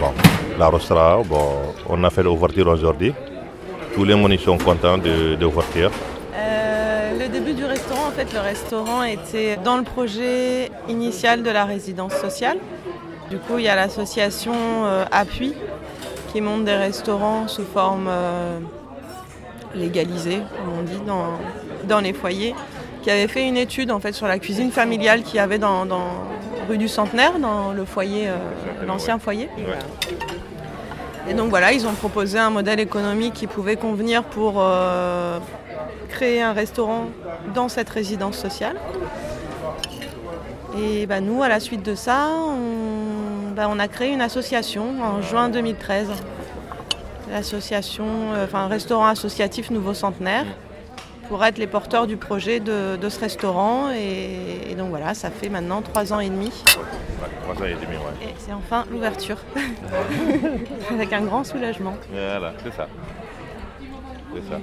Bon, la Rostra, bon, on a fait l'ouverture aujourd'hui. Tous les monde sont contents de, de l'ouverture. Euh, le début du restaurant, en fait, le restaurant était dans le projet initial de la résidence sociale. Du coup, il y a l'association euh, Appui qui monte des restaurants sous forme euh, légalisée, comme on dit, dans, dans les foyers, qui avait fait une étude en fait sur la cuisine familiale qu'il y avait dans, dans rue du Centenaire, dans le foyer, euh, l'ancien foyer. Et donc voilà, ils ont proposé un modèle économique qui pouvait convenir pour euh, créer un restaurant dans cette résidence sociale. Et bah, nous, à la suite de ça, on, bah, on a créé une association en juin 2013. L'association, euh, enfin un restaurant associatif Nouveau Centenaire, pour être les porteurs du projet de, de ce restaurant. Et, et donc voilà, ça fait maintenant trois ans et demi. Ouais, trois ans et demi, ouais. Et c'est enfin l'ouverture. Avec un grand soulagement. Voilà, c'est ça. C'est ça.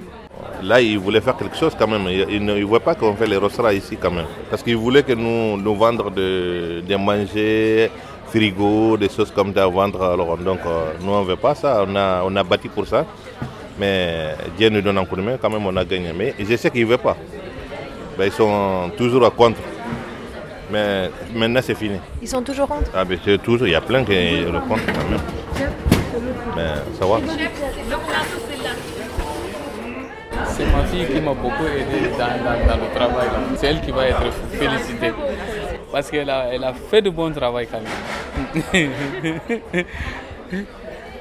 Là, ils voulaient faire quelque chose quand même. Ils ne voulaient pas qu'on fait les restaurants ici quand même. Parce qu'ils voulaient que nous, nous vendre de, de manger, frigo, des choses comme ça à vendre. Alors, donc, euh, nous, on ne veut pas ça. On a, on a bâti pour ça. Mais Dieu nous donne un coup de main, quand même, on a gagné. Mais je sais qu'ils ne veulent pas. Ben, ils sont toujours à contre. Mais maintenant, c'est fini. Ils sont toujours contre? Ah, ben, c'est toujours, il y a plein qui le contre quand même. Mais ça va. C'est ma fille qui m'a beaucoup aidé dans, dans- dans le travail. là. C'est elle qui va être félicitée. Parce qu'elle a, elle a fait de bon travail quand même.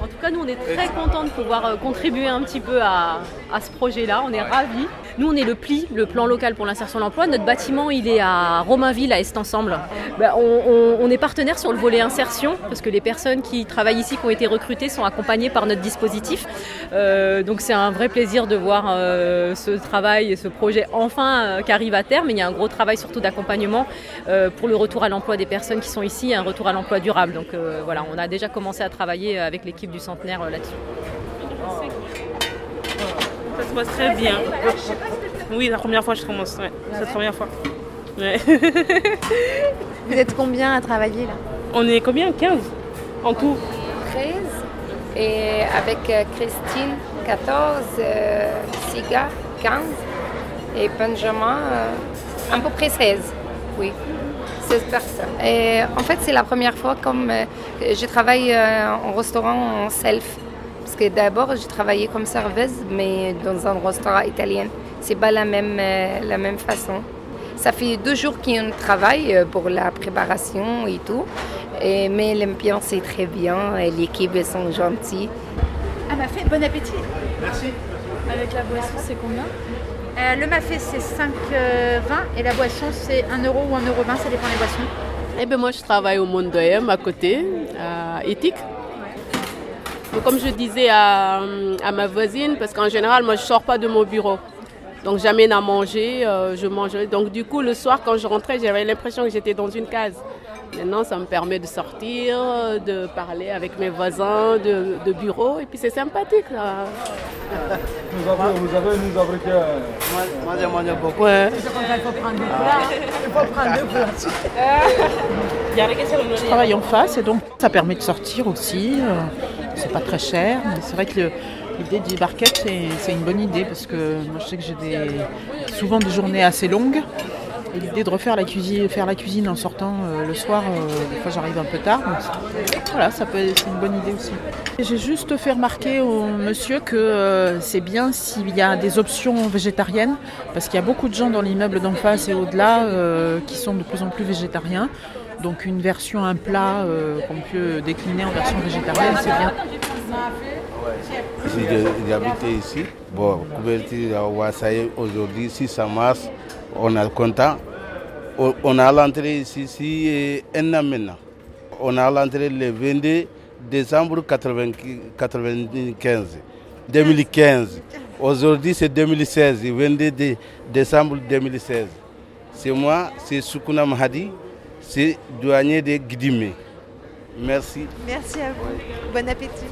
En tout cas, nous, on est très contents de pouvoir euh, contribuer un petit peu à, à ce projet-là. On est ravis. Nous, on est le PLI, le plan local pour l'insertion de l'emploi. Notre bâtiment, il est à Romainville, à Est Ensemble. Ben, on, est partenaire sur le volet insertion, parce que les personnes qui travaillent ici, qui ont été recrutées, sont accompagnées par notre dispositif. Euh, donc, c'est un vrai plaisir de voir euh, ce travail et ce projet enfin euh, qui arrive à terme. Il y a un gros travail surtout d'accompagnement pour le retour à l'emploi des personnes qui sont ici, un retour à l'emploi durable. Donc, voilà, on a déjà commencé à travailler avec l'équipe du centenaire là-dessus. Se passe très bien. Oui, la première fois je commence. Ouais. C'est la première fois. Ouais. Vous êtes combien à travailler là? On est combien? 15 en tout 13 et avec euh, Christine 14, euh, Siga 15 et Benjamin euh, à peu près 16. Oui, 16 personnes. Et en fait, c'est la première fois comme euh, que je travaille en restaurant en self. Parce que d'abord, j'ai travaillé comme serveuse, mais dans un restaurant italien. C'est pas la même, euh, la même façon. Ça fait deux jours qu'on travaille euh, pour la préparation et tout. Et, mais l'ambiance est très bien et l'équipe elles sont gentilles. Ah, m'a fait bon appétit. Avec la boisson, c'est combien? Euh, le mafé, c'est 5,20 et la boisson, c'est 1 euro ou 1,20 euro, ça dépend des boissons. Eh ben moi, je travaille au Monde M à côté, à Éthique. Donc, comme je disais à, à ma voisine, parce qu'en général, moi, je ne sors pas de mon bureau. Donc, j'amène à manger, euh, je mangeais. Donc, du coup, le soir, quand je rentrais, j'avais l'impression que j'étais dans une case. Maintenant, ça me permet de sortir, de parler avec mes voisins de, de bureau, et puis c'est sympathique. Là. Vous avez, vous avez nous abriqué. Moi, moi j'ai mangé beaucoup. Ouais. Il faut prendre deux plats. Il faut prendre deux plats. Je travaille en face et donc ça permet de sortir aussi. euh, C'est pas très cher, mais c'est vrai que l'idée du barquette c'est une bonne idée parce que moi je sais que j'ai des, souvent des journées assez longues. Et l'idée de refaire la cuisine, faire la cuisine en sortant euh, le soir, euh, des fois j'arrive un peu tard. donc voilà, ça peut, c'est une bonne idée aussi. J'ai juste fait remarquer au monsieur que euh, c'est bien s'il y a des options végétariennes, parce qu'il y a beaucoup de gens dans l'immeuble d'en face et au-delà qui sont de plus en plus végétariens. Donc une version, un plat euh, qu'on peut décliner en version végétarienne, c'est bien. J'habitais ici, bon, couverture à Wassaye aujourd'hui, si ça marche, on est content. On- a l'entrée ici, ici un an maintenant. On a l'entrée le 22 décembre 95, 2015. Aujourd'hui, c'est 2016, 22 dé- décembre 2016. C'est moi, c'est Sukuna Mahadi, c'est douanier de Guidimé. Merci. Merci à vous. Bon appétit.